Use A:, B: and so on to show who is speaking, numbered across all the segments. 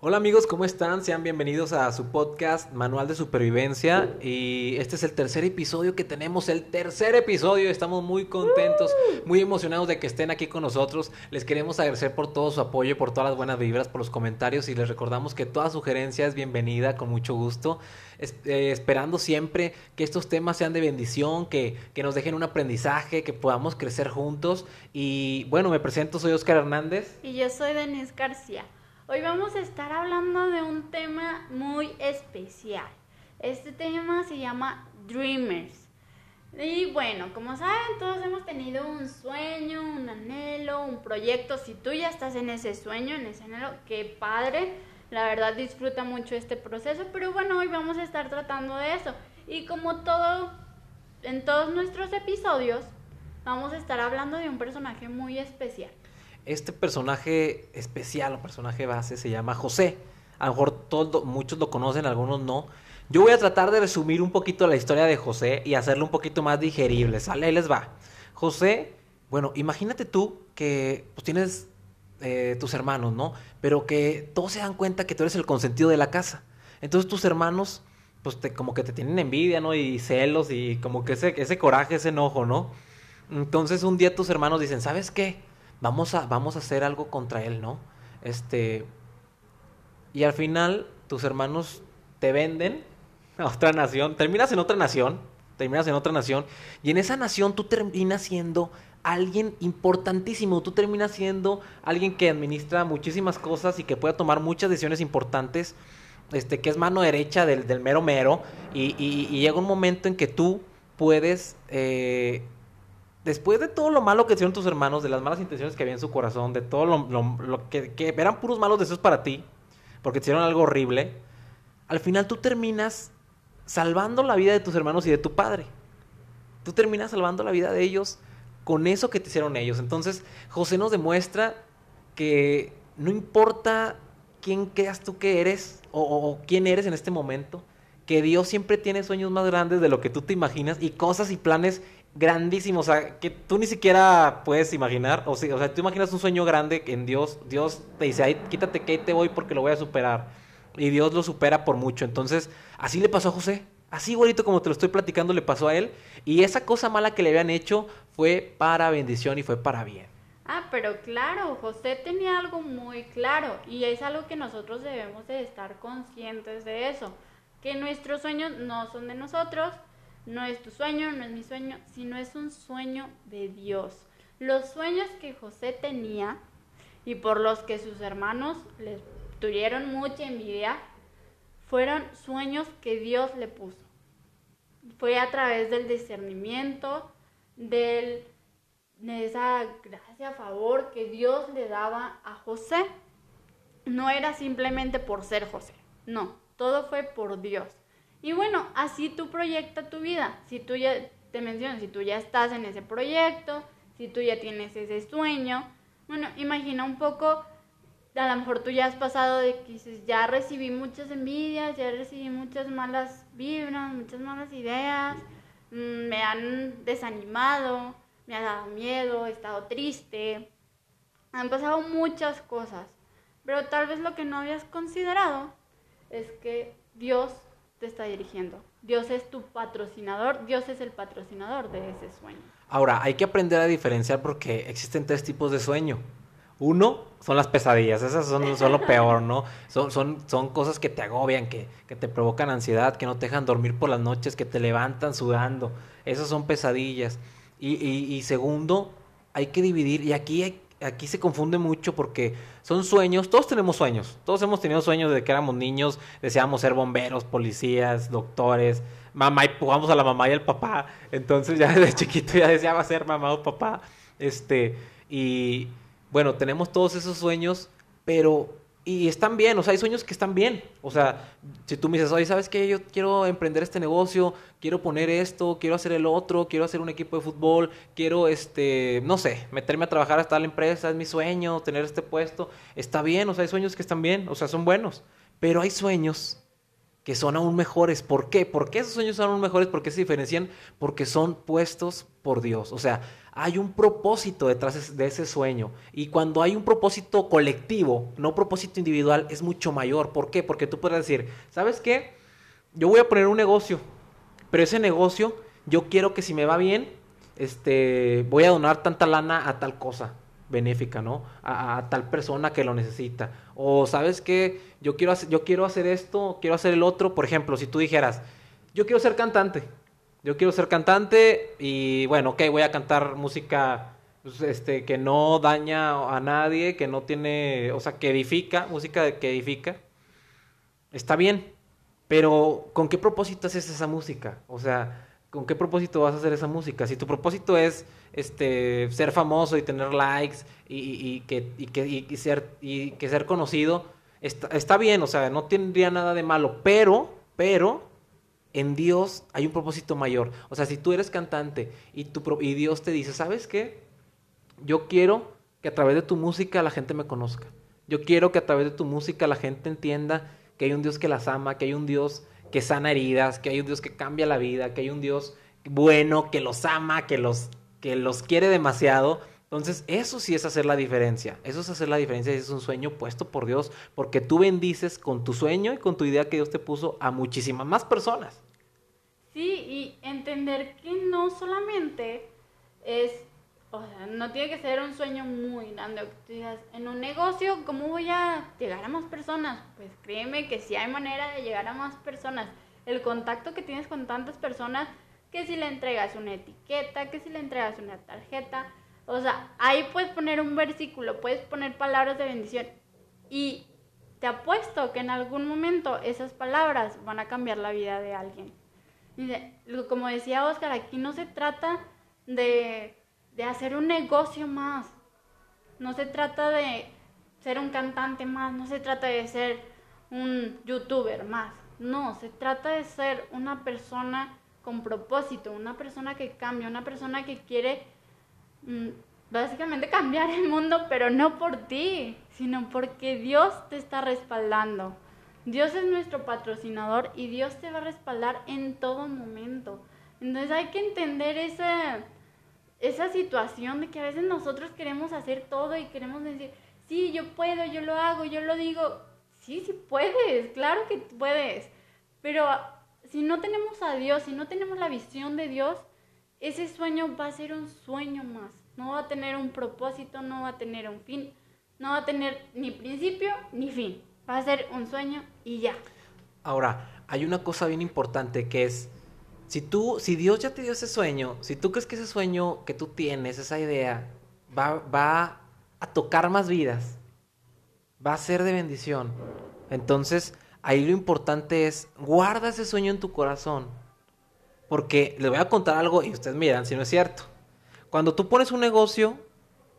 A: Hola amigos, ¿cómo están? Sean bienvenidos a su podcast Manual de Supervivencia y este es el tercer episodio que tenemos, el tercer episodio, estamos muy contentos, muy emocionados de que estén aquí con nosotros, les queremos agradecer por todo su apoyo, por todas las buenas vibras, por los comentarios y les recordamos que toda sugerencia es bienvenida con mucho gusto, eh, esperando siempre que estos temas sean de bendición, que, que nos dejen un aprendizaje, que podamos crecer juntos y bueno, me presento, soy Oscar Hernández.
B: Y yo soy Denise García. Hoy vamos a estar hablando de un tema muy especial. Este tema se llama Dreamers. Y bueno, como saben, todos hemos tenido un sueño, un anhelo, un proyecto. Si tú ya estás en ese sueño, en ese anhelo, qué padre. La verdad disfruta mucho este proceso, pero bueno, hoy vamos a estar tratando de eso. Y como todo, en todos nuestros episodios, vamos a estar hablando de un personaje muy especial.
A: Este personaje especial o personaje base se llama José. A lo mejor muchos lo conocen, algunos no. Yo voy a tratar de resumir un poquito la historia de José y hacerlo un poquito más digerible. ¿Sale? Ahí les va. José, bueno, imagínate tú que pues, tienes eh, tus hermanos, ¿no? Pero que todos se dan cuenta que tú eres el consentido de la casa. Entonces tus hermanos, pues te, como que te tienen envidia, ¿no? Y celos y como que ese, ese coraje, ese enojo, ¿no? Entonces un día tus hermanos dicen, ¿sabes qué? Vamos a, vamos a hacer algo contra él, ¿no? Este, y al final tus hermanos te venden a otra nación, terminas en otra nación, terminas en otra nación, y en esa nación tú terminas siendo alguien importantísimo, tú terminas siendo alguien que administra muchísimas cosas y que puede tomar muchas decisiones importantes, este, que es mano derecha del, del mero mero, y, llega un momento en que tú puedes eh, después de todo lo malo que hicieron tus hermanos, de las malas intenciones que había en su corazón, de todo lo, que, eran puros malos deseos para ti, porque te hicieron algo horrible, al final tú terminas salvando la vida de tus hermanos y de tu padre. Tú terminas salvando la vida de ellos con eso que te hicieron ellos. Entonces, José nos demuestra que no importa quién creas tú que eres o, o quién eres en este momento, que Dios siempre tiene sueños más grandes de lo que tú te imaginas y cosas y planes grandísimo, o sea, que tú ni siquiera puedes imaginar, o sea, o sea, tú imaginas un sueño grande en Dios, Dios te dice, ay, quítate que te voy porque lo voy a superar, y Dios lo supera por mucho, entonces, así le pasó a José, así igualito como te lo estoy platicando le pasó a él, y esa cosa mala que le habían hecho fue para bendición y fue para bien.
B: Ah, pero claro, José tenía algo muy claro, y es algo que nosotros debemos de estar conscientes de eso, que nuestros sueños no son de nosotros, no es tu sueño, no es mi sueño, sino es un sueño de Dios. Los sueños que José tenía y por los que sus hermanos le tuvieron mucha envidia, fueron sueños que Dios le puso. Fue a través del discernimiento, de esa gracia, favor que Dios le daba a José. No era simplemente por ser José, no, todo fue por Dios. Y bueno, así tú proyecta tu vida. Si tú ya, te menciono, si tú ya estás en ese proyecto, si tú ya tienes ese sueño, bueno, imagina un poco, a lo mejor tú ya has pasado de que ya recibí muchas envidias, ya recibí muchas malas vibras, muchas malas ideas, mm, me han desanimado, me ha dado miedo, he estado triste, han pasado muchas cosas, pero tal vez lo que no habías considerado es que Dios te está dirigiendo. Dios es tu patrocinador, Dios es el patrocinador de ese sueño.
A: Ahora, hay que aprender a diferenciar porque existen tres tipos de sueño. Uno son las pesadillas, esas son, son lo peor, ¿no? Son, son, son cosas que te agobian, que, que, te provocan ansiedad, que no te dejan dormir por las noches, que te levantan sudando. Esas son pesadillas. Y, y, y segundo, hay que dividir, y aquí hay, aquí se confunde mucho porque son sueños, todos tenemos sueños, todos hemos tenido sueños desde que éramos niños, deseábamos ser bomberos, policías, doctores, mamá y jugamos a la mamá y al papá, entonces ya desde chiquito ya deseaba ser mamá o papá, este, y bueno, tenemos todos esos sueños, pero y están bien, o sea, hay sueños que están bien. O sea, si tú me dices, oye, ¿sabes qué? Yo quiero emprender este negocio, quiero poner esto, quiero hacer el otro, quiero hacer un equipo de fútbol, quiero, este, no sé, meterme a trabajar hasta la empresa, es mi sueño, tener este puesto. Está bien, o sea, hay sueños que están bien, o sea, son buenos. Pero hay sueños que son aún mejores. ¿Por qué? ¿Por qué esos sueños son aún mejores? ¿Por qué se diferencian? Porque son puestos por Dios. O sea, hay un propósito detrás de ese sueño. Y cuando hay un propósito colectivo, no propósito individual, es mucho mayor. ¿Por qué? Porque tú puedes decir, ¿sabes qué? Yo voy a poner un negocio, pero ese negocio yo quiero que si me va bien, este, voy a donar tanta lana a tal cosa benéfica, ¿no? A, tal persona que lo necesita. O sabes que yo quiero hacer, yo quiero hacer esto, quiero hacer el otro. Por ejemplo, si tú dijeras, yo quiero ser cantante, yo quiero ser cantante y bueno, ok, voy a cantar música pues, este, que no daña a nadie, que no tiene, o sea, que edifica, música que edifica. Está bien, pero ¿con qué propósito haces esa música? O sea, ¿con qué propósito vas a hacer esa música? Si tu propósito es este, ser famoso y tener likes y, que, que, ser, y que ser conocido, está, está, bien, o sea, no tendría nada de malo, pero, pero, en Dios hay un propósito mayor. O sea, si tú eres cantante y, tu, y Dios te dice, ¿sabes qué? Yo quiero que a través de tu música la gente me conozca. Yo quiero que a través de tu música la gente entienda que hay un Dios que las ama, que hay un Dios que sana heridas, que hay un Dios que cambia la vida, que hay un Dios bueno, que los ama, que los, que los quiere demasiado. Entonces, eso sí es hacer la diferencia. Eso es hacer la diferencia. Es un sueño puesto por Dios, porque tú bendices con tu sueño y con tu idea que Dios te puso a muchísimas más personas.
B: Sí, y entender que no solamente es, o sea, no tiene que ser un sueño muy grande. tú digas, en un negocio, ¿cómo voy a llegar a más personas? Pues créeme que sí hay manera de llegar a más personas. El contacto que tienes con tantas personas que si le entregas una etiqueta, que si le entregas una tarjeta. O sea, ahí puedes poner un versículo, puedes poner palabras de bendición. Y te apuesto que en algún momento esas palabras van a cambiar la vida de alguien. Como decía Oscar, aquí no se trata de, de hacer un negocio más. No se trata de ser un cantante más. No se trata de ser un youtuber más. No, se trata de ser una persona con propósito, una persona que cambia, una persona que quiere mm, básicamente cambiar el mundo, pero no por ti, sino porque Dios te está respaldando. Dios es nuestro patrocinador y Dios te va a respaldar en todo momento. Entonces hay que entender esa, esa situación de que a veces nosotros queremos hacer todo y queremos decir, sí, yo puedo, yo lo hago, yo lo digo. Sí, sí puedes, claro que puedes. Pero si no tenemos a Dios, si no tenemos la visión de Dios, ese sueño va a ser un sueño más. No va a tener un propósito, no va a tener un fin, no va a tener ni principio ni fin. Va a ser un sueño y ya.
A: Ahora, hay una cosa bien importante que es, si tú, si Dios ya te dio ese sueño, si tú crees que ese sueño que tú tienes, esa idea, va, va a tocar más vidas, va a ser de bendición, entonces ahí lo importante es, guarda ese sueño en tu corazón. Porque les voy a contar algo y ustedes miran si no es cierto. Cuando tú pones un negocio,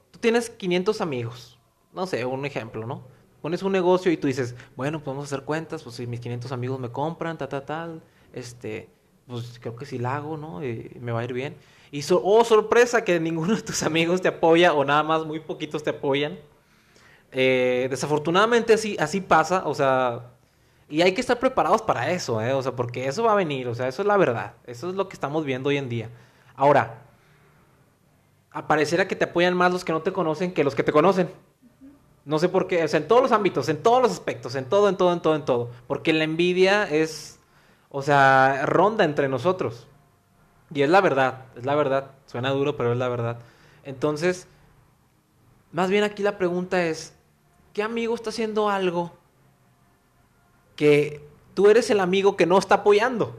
A: tú tienes 500 amigos. No sé, un ejemplo, ¿no? Pones un negocio y tú dices, bueno, podemos hacer cuentas, pues si mis 500 amigos me compran, tal, tal, tal, este, pues creo que sí la hago, ¿no? Y me va a ir bien. Y, oh, sorpresa, que ninguno de tus amigos te apoya o nada más muy poquitos te apoyan. Eh, desafortunadamente así, así pasa, o sea, y hay que estar preparados para eso, ¿eh? O sea, porque eso va a venir, o sea, eso es la verdad. Eso es lo que estamos viendo hoy en día. Ahora, apareciera que te apoyan más los que no te conocen que los que te conocen. No sé por qué, o sea, en todos los ámbitos, en todos los aspectos, en todo, en todo, en todo, en todo. Porque la envidia es, o sea, ronda entre nosotros. Y es la verdad, es la verdad. Suena duro, pero es la verdad. Entonces, más bien aquí la pregunta es, ¿qué amigo está haciendo algo que tú eres el amigo que no está apoyando.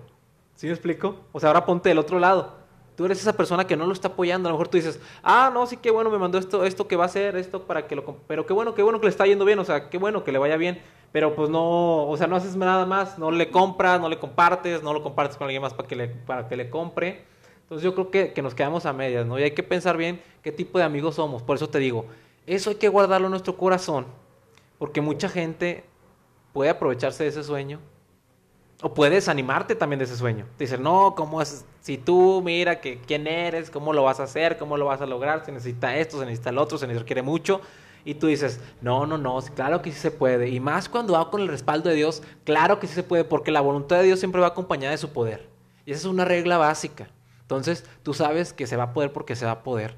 A: ¿Sí me explico? O sea, ahora ponte del otro lado. Tú eres esa persona que no lo está apoyando. A lo mejor tú dices, ah, no, sí, qué bueno, me mandó esto, esto que va a hacer, esto para que lo... Pero qué bueno, qué bueno que le está yendo bien, o sea, qué bueno que le vaya bien. Pero pues no, o sea, no haces nada más, no le compras, no le compartes, no lo compartes con alguien más para que le, para que le compre. Entonces yo creo que, que nos quedamos a medias, ¿no? Y hay que pensar bien qué tipo de amigos somos. Por eso te digo, eso hay que guardarlo en nuestro corazón. Porque mucha gente puede aprovecharse de ese sueño. O puede desanimarte también de ese sueño. Te no, ¿cómo es? Si tú mira que quién eres, cómo lo vas a hacer, cómo lo vas a lograr, se necesita esto, se necesita el otro, se necesita, quiere mucho. Y tú dices, no, no, no, claro que sí se puede. Y más cuando va con el respaldo de Dios, claro que sí se puede, porque la voluntad de Dios siempre va acompañada de su poder. Y esa es una regla básica. Entonces, tú sabes que se va a poder porque se va a poder.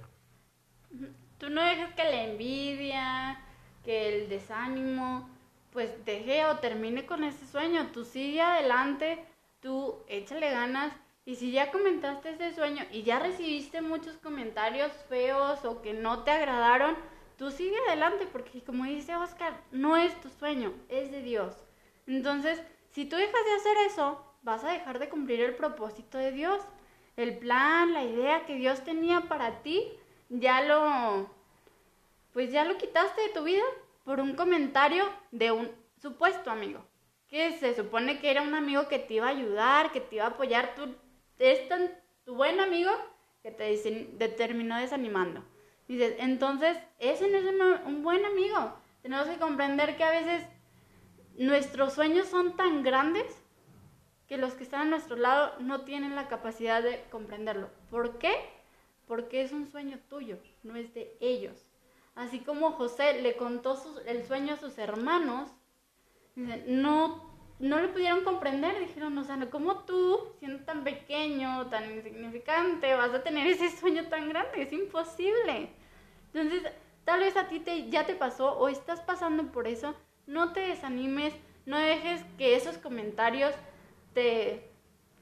B: Tú no dejes que la envidia, que el desánimo, pues deje o termine con ese sueño. Tú sigue adelante, tú échale ganas. Y si ya comentaste ese sueño y ya recibiste muchos comentarios feos o que no te agradaron, tú sigue adelante porque como dice Oscar, no es tu sueño, es de Dios. Entonces, si tú dejas de hacer eso, vas a dejar de cumplir el propósito de Dios. El plan, la idea que Dios tenía para ti, ya lo, pues ya lo quitaste de tu vida por un comentario de un supuesto amigo. Que se supone que era un amigo que te iba a ayudar, que te iba a apoyar. Tú es tan tu buen amigo que te, te terminó desanimando. Dices, entonces, ese no es un, buen amigo. Tenemos que comprender que a veces nuestros sueños son tan grandes que los que están a nuestro lado no tienen la capacidad de comprenderlo. ¿Por qué? Porque es un sueño tuyo, no es de ellos. Así como José le contó el sueño a sus hermanos, no, no lo pudieron comprender. Dijeron, o sea, ¿cómo tú, siendo tan pequeño, tan insignificante, vas a tener ese sueño tan grande? Es imposible. Entonces, tal vez a ti te, ya te pasó o estás pasando por eso, no te desanimes, no dejes que esos comentarios te,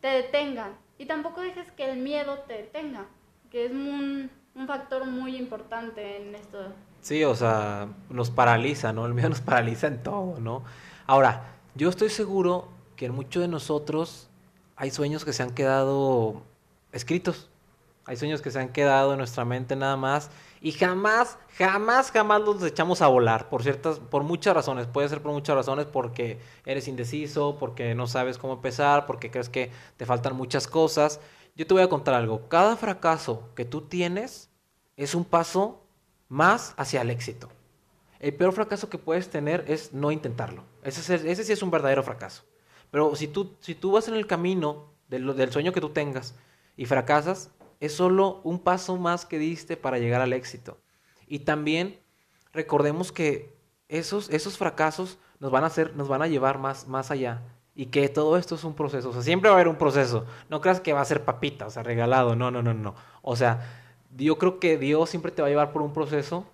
B: te detengan y tampoco dejes que el miedo te detenga, que es un, un factor muy importante en esto.
A: Sí, o sea, nos paraliza, ¿no? El miedo nos paraliza en todo, ¿no? Ahora, yo estoy seguro que en muchos de nosotros hay sueños que se han quedado escritos, hay sueños que se han quedado en nuestra mente nada más y jamás, jamás, jamás los echamos a volar por ciertas, por muchas razones. Puede ser por muchas razones porque eres indeciso, porque no sabes cómo empezar, porque crees que te faltan muchas cosas. Yo te voy a contar algo. Cada fracaso que tú tienes es un paso más hacia el éxito. El peor fracaso que puedes tener es no intentarlo. Ese, sí es un verdadero fracaso. Pero si tú, si tú vas en el camino del, del sueño que tú tengas y fracasas, es solo un paso más que diste para llegar al éxito. Y también recordemos que esos, esos fracasos nos van a hacer, nos van a llevar más, más allá. Y que todo esto es un proceso. O sea, siempre va a haber un proceso. No creas que va a ser papita, o sea, regalado. No, no, no, no. O sea, yo creo que Dios siempre te va a llevar por un proceso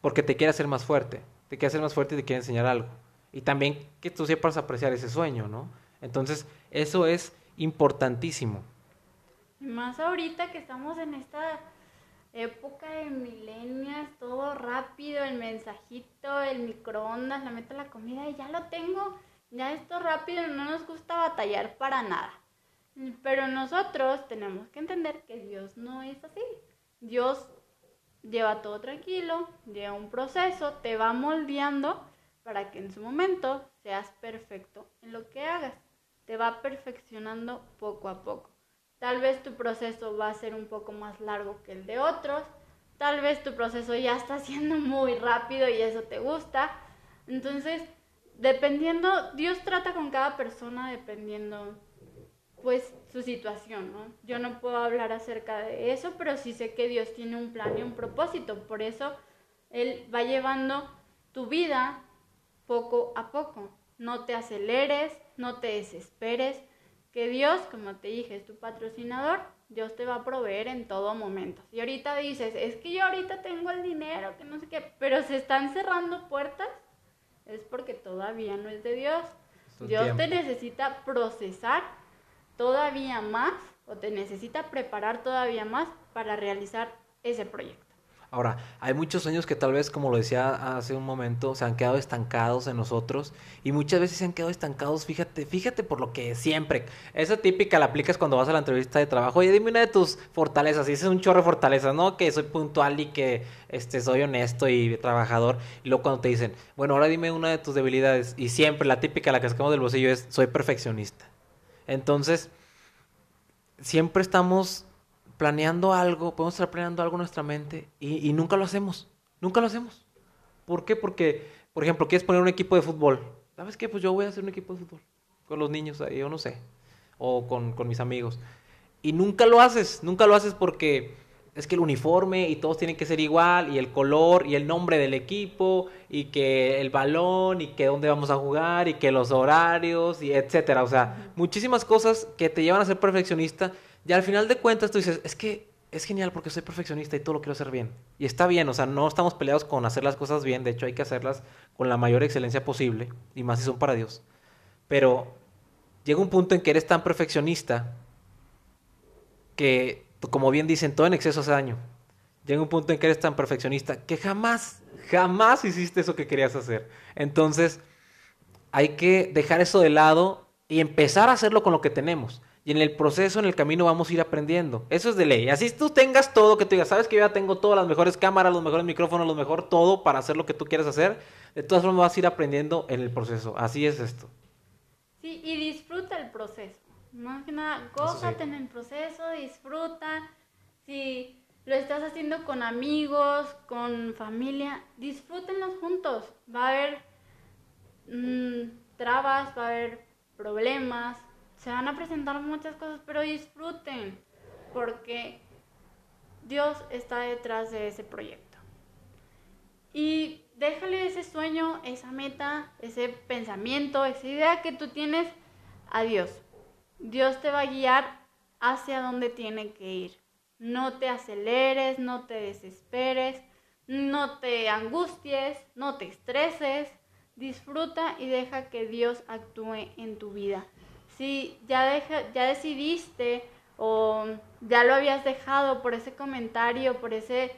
A: porque te quiere hacer más fuerte. Te quiere hacer más fuerte y te quiere enseñar algo. Y también que tú sepas apreciar ese sueño, ¿no? Entonces, eso es importantísimo.
B: Más ahorita que estamos en esta época de milenias, todo rápido, el mensajito, el microondas, la meto la comida y ya lo tengo. Ya esto rápido, no nos gusta batallar para nada. Pero nosotros tenemos que entender que Dios no es así. Dios lleva todo tranquilo, lleva un proceso, te va moldeando para que en su momento seas perfecto en lo que hagas. Te va perfeccionando poco a poco. Tal vez tu proceso va a ser un poco más largo que el de otros. Tal vez tu proceso ya está siendo muy rápido y eso te gusta. Entonces, dependiendo, Dios trata con cada persona dependiendo pues su situación, ¿no? Yo no puedo hablar acerca de eso, pero sí sé que Dios tiene un plan y un propósito. Por eso Él va llevando tu vida poco a poco. No te aceleres, no te desesperes, que Dios, como te dije, es tu patrocinador, Dios te va a proveer en todo momento. Y ahorita dices, es que yo ahorita tengo el dinero, que no sé qué, pero se están cerrando puertas, es porque todavía no es de Dios. Dios te necesita procesar todavía más o te necesita preparar todavía más para realizar ese proyecto.
A: Ahora, hay muchos sueños que tal vez, como lo decía hace un momento, se han quedado estancados en nosotros y muchas veces se han quedado estancados, fíjate, fíjate por lo que siempre, esa típica la aplicas cuando vas a la entrevista de trabajo, oye, dime una de tus fortalezas, y dices un chorro de fortalezas, ¿no? Que soy puntual y que este, soy honesto y trabajador, y luego cuando te dicen, bueno, ahora dime una de tus debilidades, y siempre la típica, la que sacamos del bolsillo es, soy perfeccionista. Entonces, siempre estamos planeando algo, podemos estar planeando algo en nuestra mente y, nunca lo hacemos. Nunca lo hacemos. ¿Por qué? Porque, por ejemplo, quieres poner un equipo de fútbol. ¿Sabes qué? Pues yo voy a hacer un equipo de fútbol. Con los niños, yo no sé. O con, mis amigos. Y nunca lo haces. Nunca lo haces porque es que el uniforme y todos tienen que ser igual y el color y el nombre del equipo y que el balón y que dónde vamos a jugar y que los horarios y etcétera, o sea, muchísimas cosas que te llevan a ser perfeccionista y al final de cuentas tú dices, es que es genial porque soy perfeccionista y todo lo quiero hacer bien. Y está bien, o sea, no estamos peleados con hacer las cosas bien, de hecho hay que hacerlas con la mayor excelencia posible y más si son para Dios. Pero llega un punto en que eres tan perfeccionista que, como bien dicen, todo en exceso hace daño. Llega un punto en que eres tan perfeccionista que jamás, jamás hiciste eso que querías hacer. Entonces, hay que dejar eso de lado y empezar a hacerlo con lo que tenemos. Y en el proceso, en el camino, vamos a ir aprendiendo. Eso es de ley. Así tú tengas todo, que tú digas, sabes que yo ya tengo todas las mejores cámaras, los mejores micrófonos, lo mejor todo para hacer lo que tú quieres hacer. De todas formas, vas a ir aprendiendo en el proceso. Así es esto.
B: Sí, y disfruta el proceso. Más que nada, gózate en el proceso, disfruta. Si lo estás haciendo con amigos, con familia, disfrútenlos juntos. Va a haber mm, trabas, va a haber problemas, se van a presentar muchas cosas, pero disfruten, porque Dios está detrás de ese proyecto. Y déjale ese sueño, esa meta, ese pensamiento, esa idea que tú tienes a Dios. Dios te va a guiar hacia donde tiene que ir. No te aceleres, no te desesperes, no te angusties, no te estreses. Disfruta y deja que Dios actúe en tu vida. Si ya, deja, ya decidiste o ya lo habías dejado por ese comentario, por esa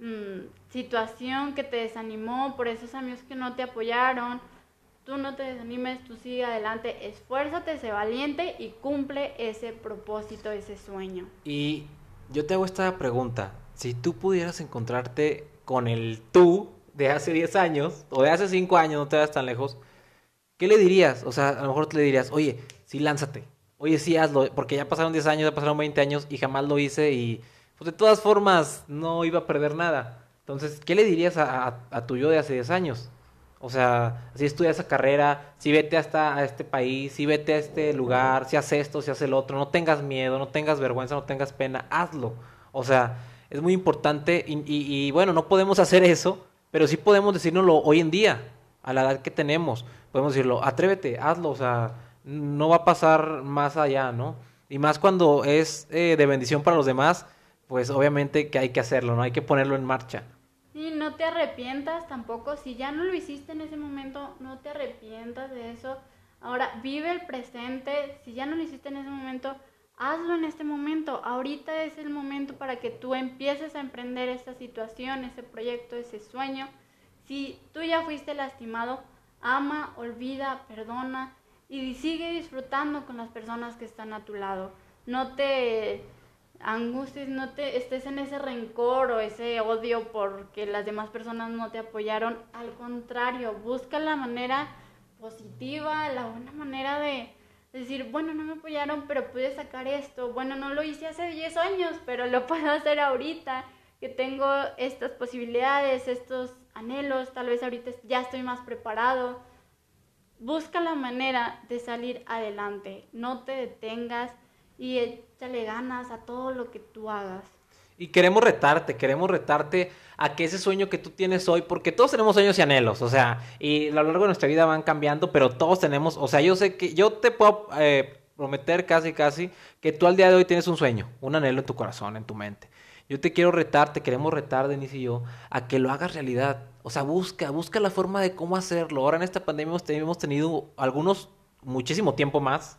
B: mm, situación que te desanimó, por esos amigos que no te apoyaron, tú no te desanimes, tú sigue adelante, esfuérzate, sé valiente y cumple ese propósito, ese sueño.
A: Y yo te hago esta pregunta, si tú pudieras encontrarte con el tú de hace 10 años o de hace 5 años, no te vas tan lejos, ¿qué le dirías? O sea, a lo mejor te le dirías, oye, sí, lánzate, oye, sí, hazlo, porque ya pasaron 10 años, ya pasaron 20 años y jamás lo hice y pues de todas formas no iba a perder nada. Entonces, ¿qué le dirías a, a tu yo de hace 10 años? O sea, si estudia esa carrera, si vete hasta a este país, si vete a este lugar, si haces esto, si haces el otro, no tengas miedo, no tengas vergüenza, no tengas pena, hazlo. O sea, es muy importante y, bueno, no podemos hacer eso, pero sí podemos decírnoslo hoy en día, a la edad que tenemos. Podemos decirlo, atrévete, hazlo, o sea, no va a pasar más allá, ¿no? Y más cuando es eh, de bendición para los demás, pues obviamente que hay que hacerlo, ¿no? Hay que ponerlo en marcha.
B: Sí, no te arrepientas tampoco. Si ya no lo hiciste en ese momento, no te arrepientas de eso. Ahora, vive el presente. Si ya no lo hiciste en ese momento, hazlo en este momento. Ahorita es el momento para que tú empieces a emprender esta situación, ese proyecto, ese sueño. Si tú ya fuiste lastimado, ama, olvida, perdona y sigue disfrutando con las personas que están a tu lado. No te angusties, no te estés en ese rencor o ese odio porque las demás personas no te apoyaron. Al contrario, busca la manera positiva, la buena manera de decir, bueno, no me apoyaron, pero pude sacar esto. Bueno, no lo hice hace 10 años, pero lo puedo hacer ahorita, que tengo estas posibilidades, estos anhelos, tal vez ahorita ya estoy más preparado. Busca la manera de salir adelante, no te detengas y échale ganas a todo lo que tú hagas.
A: Y queremos retarte, queremos retarte a que ese sueño que tú tienes hoy, porque todos tenemos sueños y anhelos, o sea, y a lo largo de nuestra vida van cambiando, pero todos tenemos, o sea, yo sé que yo te puedo eh, prometer casi, casi que tú al día de hoy tienes un sueño, un anhelo en tu corazón, en tu mente. Yo te quiero retar, te queremos retar, Denise y yo, a que lo hagas realidad. O sea, busca, busca la forma de cómo hacerlo. Ahora en esta pandemia hemos tenido algunos muchísimo tiempo más,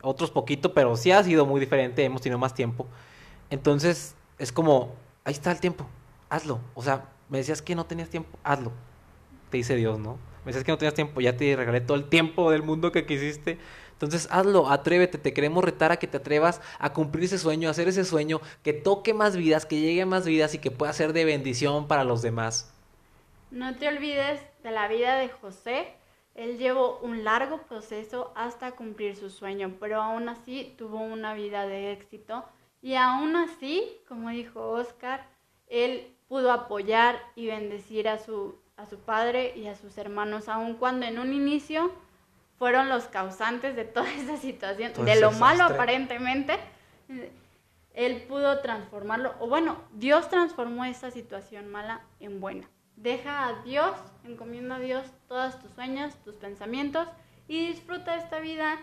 A: otros poquito, pero sí ha sido muy diferente, hemos tenido más tiempo. Entonces, es como, ahí está el tiempo, hazlo. O sea, me decías que no tenías tiempo, hazlo. Te dice Dios, ¿no? Me decías que no tenías tiempo, ya te regalé todo el tiempo del mundo que quisiste. Entonces, hazlo, atrévete, te queremos retar a que te atrevas a cumplir ese sueño, a hacer ese sueño, que toque más vidas, que llegue a más vidas y que pueda ser de bendición para los demás.
B: No te olvides de la vida de José, él llevó un largo proceso hasta cumplir su sueño, pero aún así tuvo una vida de éxito y aún así, como dijo Oscar, él pudo apoyar y bendecir a su, a su padre y a sus hermanos, aun cuando en un inicio fueron los causantes de toda esa situación, de lo malo aparentemente. Él pudo transformarlo, o bueno, Dios transformó esa situación mala en buena. Deja a Dios, encomienda a Dios todos tus sueños, tus pensamientos y disfruta esta vida,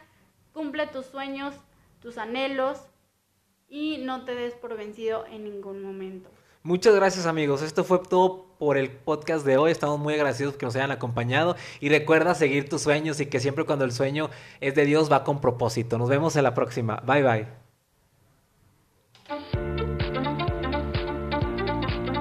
B: cumple tus sueños, tus anhelos y no te des por vencido en ningún momento.
A: Muchas gracias amigos, esto fue todo por el podcast de hoy, estamos muy agradecidos que nos hayan acompañado y recuerda seguir tus sueños y que siempre cuando el sueño es de Dios va con propósito. Nos vemos en la próxima, bye bye.